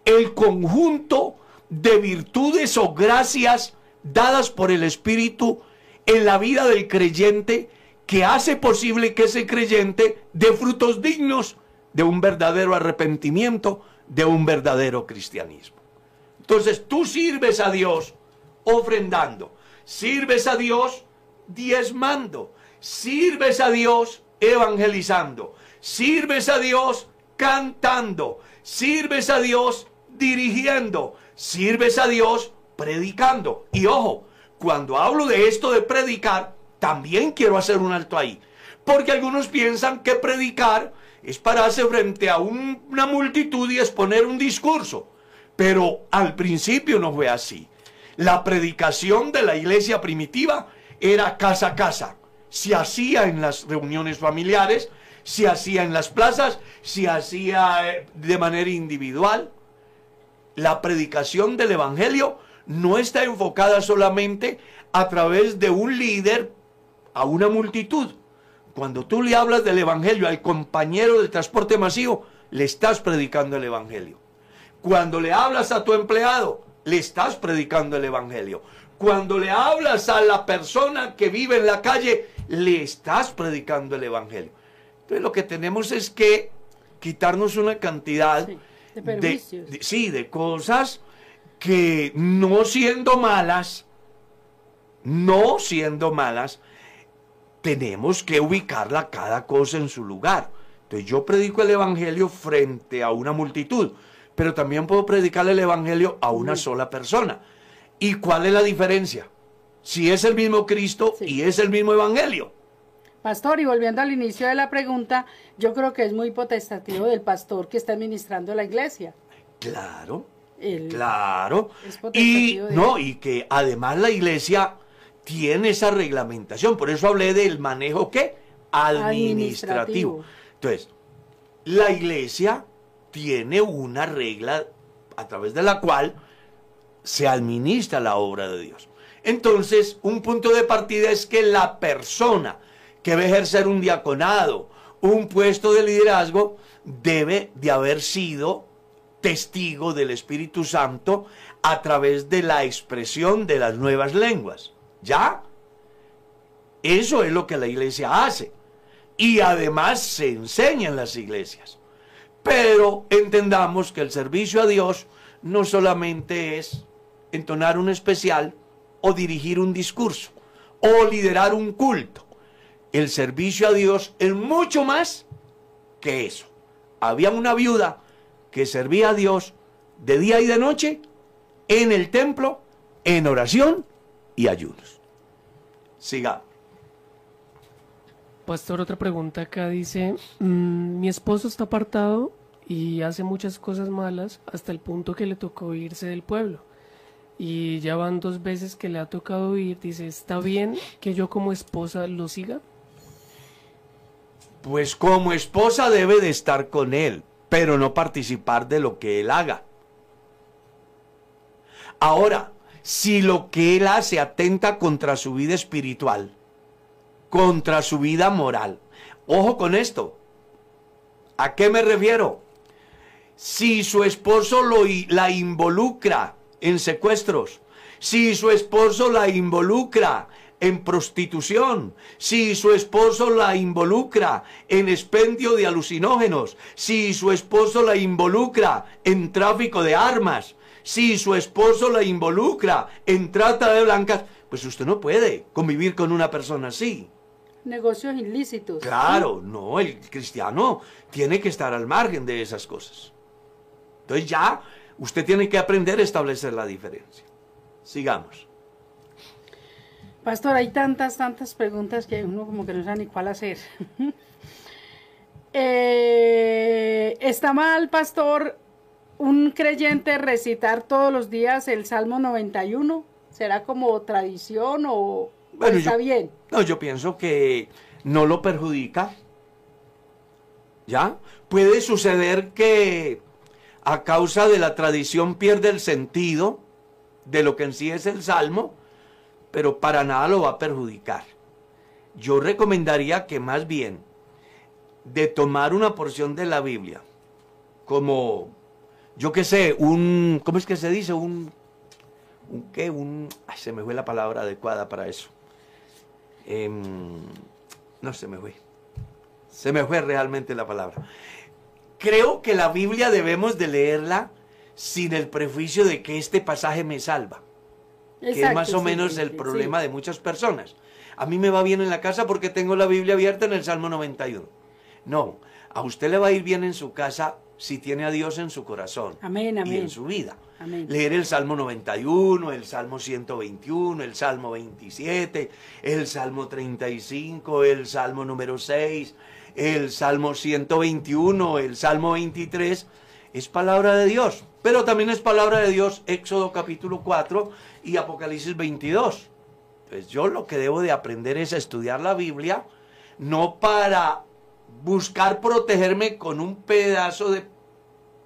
el conjunto de virtudes o gracias dadas por el Espíritu en la vida del creyente que hace posible que ese creyente dé frutos dignos de un verdadero arrepentimiento, de un verdadero cristianismo. Entonces tú sirves a Dios ofrendando, sirves a Dios diezmando, sirves a Dios evangelizando, sirves a Dios cantando, sirves a Dios dirigiendo, sirves a Dios predicando. Y ojo, cuando hablo de esto de predicar, también quiero hacer un alto ahí. Porque algunos piensan que predicar es pararse frente a una multitud y exponer un discurso. Pero al principio no fue así. La predicación de la iglesia primitiva era casa a casa. Se hacía en las reuniones familiares, se hacía en las plazas, se hacía eh, de manera individual. La predicación del Evangelio no está enfocada solamente a través de un líder a una multitud. Cuando tú le hablas del Evangelio al compañero del transporte masivo, le estás predicando el Evangelio. Cuando le hablas a tu empleado, le estás predicando el Evangelio. Cuando le hablas a la persona que vive en la calle, le estás predicando el Evangelio. Entonces lo que tenemos es que quitarnos una cantidad de, sí, de cosas que no siendo malas, no siendo malas, tenemos que ubicarla cada cosa en su lugar. Entonces yo predico el Evangelio frente a una multitud, pero también puedo predicar el Evangelio a una sola persona. ¿Y cuál es la diferencia? Si es el mismo Cristo y es el mismo Evangelio. Pastor, y volviendo al inicio de la pregunta, yo creo que es muy potestativo del pastor que está administrando la iglesia. Claro, claro. y no, y que además la iglesia tiene esa reglamentación. Por eso hablé del manejo ¿qué? administrativo. Entonces, la iglesia tiene una regla a través de la cual se administra la obra de Dios. Entonces, un punto de partida es que la persona que a ejercer un diaconado, un puesto de liderazgo, debe de haber sido testigo del Espíritu Santo a través de la expresión de las nuevas lenguas. ¿Ya? Eso es lo que la iglesia hace. Y además se enseña en las iglesias. Pero entendamos que el servicio a Dios no solamente es entonar un especial o dirigir un discurso o liderar un culto. El servicio a Dios es mucho más que eso. Había una viuda que servía a Dios de día y de noche en el templo, en oración y ayunos. Siga. Pastor, otra pregunta acá dice, mm, mi esposo está apartado y hace muchas cosas malas hasta el punto que le tocó irse del pueblo. Y ya van dos veces que le ha tocado ir. Dice, ¿está bien que yo como esposa lo siga? Pues como esposa debe de estar con él pero no participar de lo que él haga. Ahora, si lo que él hace atenta contra su vida espiritual, contra su vida moral, ojo con esto, ¿a qué me refiero? Si su esposo lo, la involucra en secuestros, si su esposo la involucra en prostitución, si su esposo la involucra en expendio de alucinógenos, si su esposo la involucra en tráfico de armas, si su esposo la involucra en trata de blancas, pues usted no puede convivir con una persona así. negocios ilícitos. Claro, no, el cristiano tiene que estar al margen de esas cosas. Entonces ya usted tiene que aprender a establecer la diferencia. Sigamos. Pastor, hay tantas, tantas preguntas que uno como que no sabe ni cuál hacer. *laughs* Eh, ¿Está mal, pastor, un creyente recitar todos los días el Salmo 91? ¿Será como tradición o Bueno, está yo- bien? No, yo pienso que no lo perjudica. ¿Ya? Puede suceder que a causa de la tradición pierde el sentido de lo que en sí es el salmo, pero para nada lo va a perjudicar. Yo recomendaría que más bien de tomar una porción de la Biblia como, yo qué sé, un, ¿cómo es que se dice? Un, un qué, un, se me fue la palabra adecuada para eso. Em, no se me fue. Se me fue realmente la palabra. Creo que la Biblia debemos de leerla sin el prejuicio de que este pasaje me salva. Que es más o sí, menos sí, el sí, problema de muchas personas. A mí me va bien en la casa porque tengo la Biblia abierta en el Salmo 91. No, a usted le va a ir bien en su casa si tiene a Dios en su corazón Amén, y en su vida. Amén. Leer el Salmo 91, el Salmo 121, el Salmo 27, el Salmo 35, el Salmo número 6, el Salmo 121, el Salmo 23, es palabra de Dios. Pero también es palabra de Dios Éxodo capítulo 4 y Apocalipsis 22. Pues yo lo que debo de aprender es a estudiar la Biblia, no para buscar protegerme con un pedazo de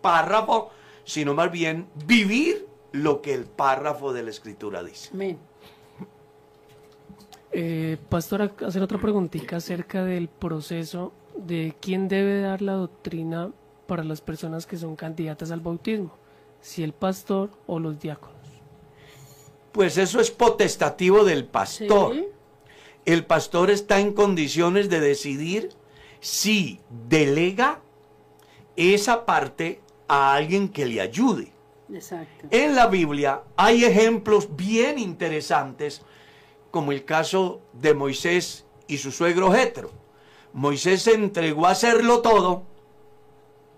párrafo, sino más bien vivir lo que el párrafo de la escritura dice. Amén. Eh, pastor, a- hacer otra preguntita acerca del proceso de quién debe dar la doctrina para las personas que son candidatas al bautismo, si el pastor o los diáconos. Pues eso es potestativo del pastor. Sí. El pastor está en condiciones de decidir si delega esa parte a alguien que le ayude. Exacto. En la Biblia hay ejemplos bien interesantes, como el caso de Moisés y su suegro Jetro. Moisés se entregó a hacerlo todo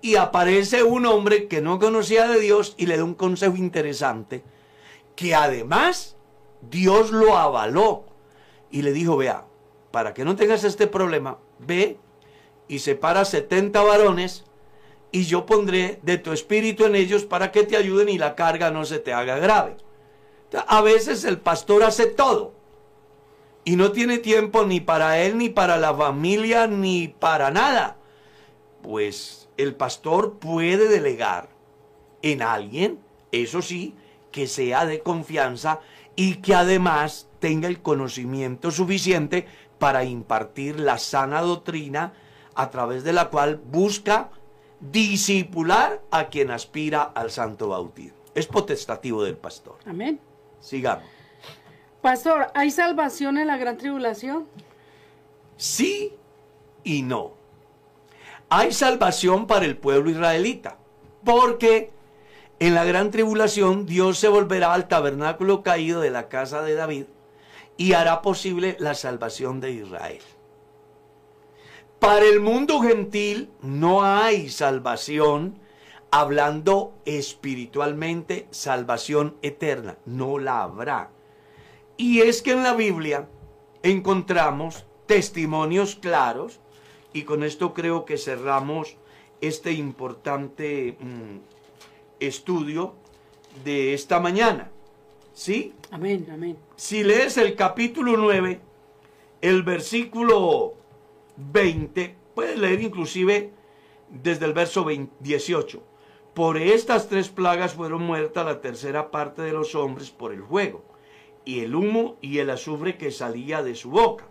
y aparece un hombre que no conocía de Dios y le da un consejo interesante, que además Dios lo avaló y le dijo, vea, para que no tengas este problema, ve y separa 70 varones y yo pondré de tu espíritu en ellos para que te ayuden y la carga no se te haga grave. A veces el pastor hace todo y no tiene tiempo ni para él, ni para la familia, ni para nada. Pues el pastor puede delegar en alguien, eso sí, que sea de confianza y que además tenga el conocimiento suficiente para impartir la sana doctrina a través de la cual busca discipular a quien aspira al santo bautismo. Es potestativo del pastor. Amén. Sigamos. Pastor, ¿hay salvación en la gran tribulación? Sí y no. Hay salvación para el pueblo israelita, porque en la gran tribulación Dios se volverá al tabernáculo caído de la casa de David y hará posible la salvación de Israel. Para el mundo gentil no hay salvación, hablando espiritualmente, salvación eterna, no la habrá. Y es que en la Biblia encontramos testimonios claros, y con esto creo que cerramos este importante mm, estudio de esta mañana. ¿Sí? Amén, amén. Si lees el capítulo 9, el versículo 20, puedes leer inclusive desde el verso 20 18. Por estas tres plagas fueron muertas la tercera parte de los hombres por el fuego, y el humo y el azufre que salía de su boca.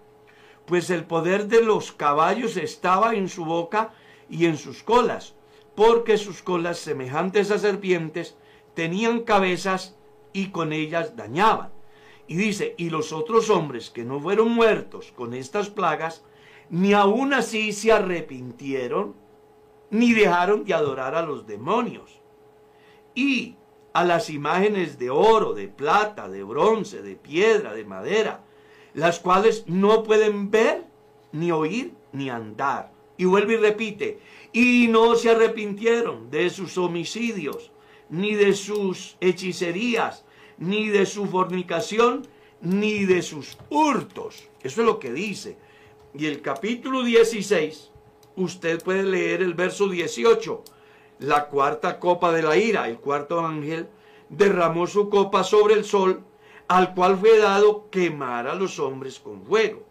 Pues el poder de los caballos estaba en su boca y en sus colas, porque sus colas semejantes a serpientes tenían cabezas y con ellas dañaban. Y dice, y los otros hombres que no fueron muertos con estas plagas, ni aun así se arrepintieron, ni dejaron de adorar a los demonios. Y a las imágenes de oro, de plata, de bronce, de piedra, de madera, las cuales no pueden ver, ni oír, ni andar. Y vuelve y repite, y no se arrepintieron de sus homicidios, ni de sus hechicerías, ni de su fornicación, ni de sus hurtos. Eso es lo que dice. Y el capítulo 16, usted puede leer el verso 18. La cuarta copa de la ira, el cuarto ángel, derramó su copa sobre el sol, al cual fue dado quemar a los hombres con fuego.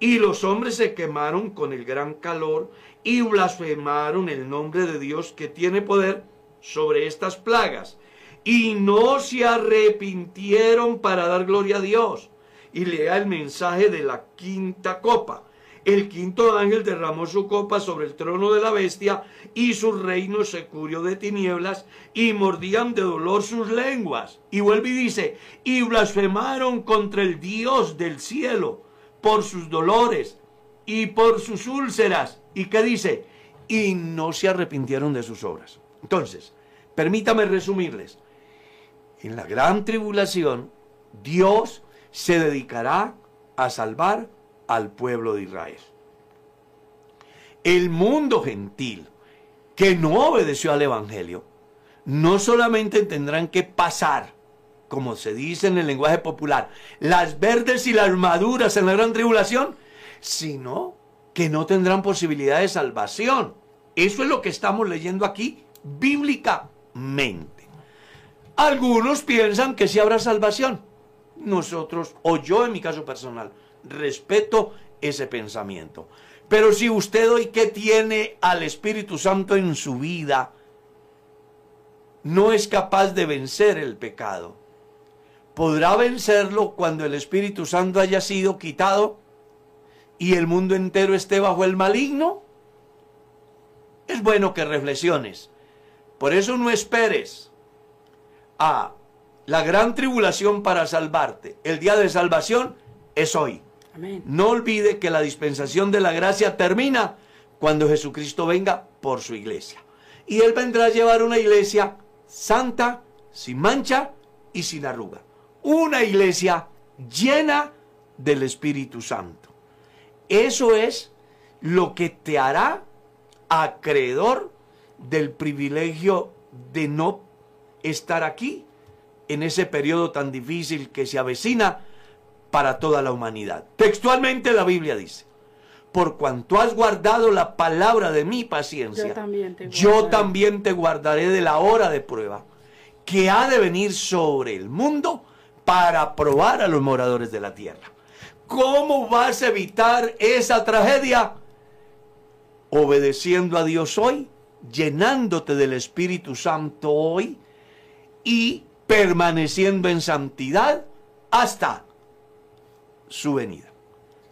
Y los hombres se quemaron con el gran calor y blasfemaron el nombre de Dios que tiene poder sobre estas plagas. Y no se arrepintieron para dar gloria a Dios. Y lea el mensaje de la quinta copa. El quinto ángel derramó su copa sobre el trono de la bestia y su reino se cubrió de tinieblas y mordían de dolor sus lenguas. Y vuelve y dice, y blasfemaron contra el Dios del cielo por sus dolores y por sus úlceras. ¿Y qué dice? Y no se arrepintieron de sus obras. Entonces, permítame resumirles. En la gran tribulación, Dios se dedicará a salvar al pueblo de Israel. El mundo gentil que no obedeció al Evangelio, no solamente tendrán que pasar, como se dice en el lenguaje popular, las verdes y las maduras en la gran tribulación, sino que no tendrán posibilidad de salvación. Eso es lo que estamos leyendo aquí bíblicamente. Algunos piensan que sí habrá salvación. Nosotros, o yo en mi caso personal, respeto ese pensamiento. Pero si usted hoy que tiene al Espíritu Santo en su vida, no es capaz de vencer el pecado, podrá vencerlo cuando el Espíritu Santo haya sido quitado y el mundo entero esté bajo el maligno. Es bueno que reflexiones. Por eso no esperes a la gran tribulación para salvarte. El día de salvación es hoy. No olvide que la dispensación de la gracia termina cuando Jesucristo venga por su iglesia. Y Él vendrá a llevar una iglesia santa, sin mancha y sin arruga. Una iglesia llena del Espíritu Santo. Eso es lo que te hará acreedor del privilegio de no estar aquí en ese periodo tan difícil que se avecina para toda la humanidad. Textualmente la Biblia dice, por cuanto has guardado la palabra de mi paciencia, yo también te, guardaré de la hora de prueba que ha de venir sobre el mundo para probar a los moradores de la tierra. ¿Cómo vas a evitar esa tragedia? Obedeciendo a Dios hoy, llenándote del Espíritu Santo hoy y permaneciendo en santidad hasta su venida.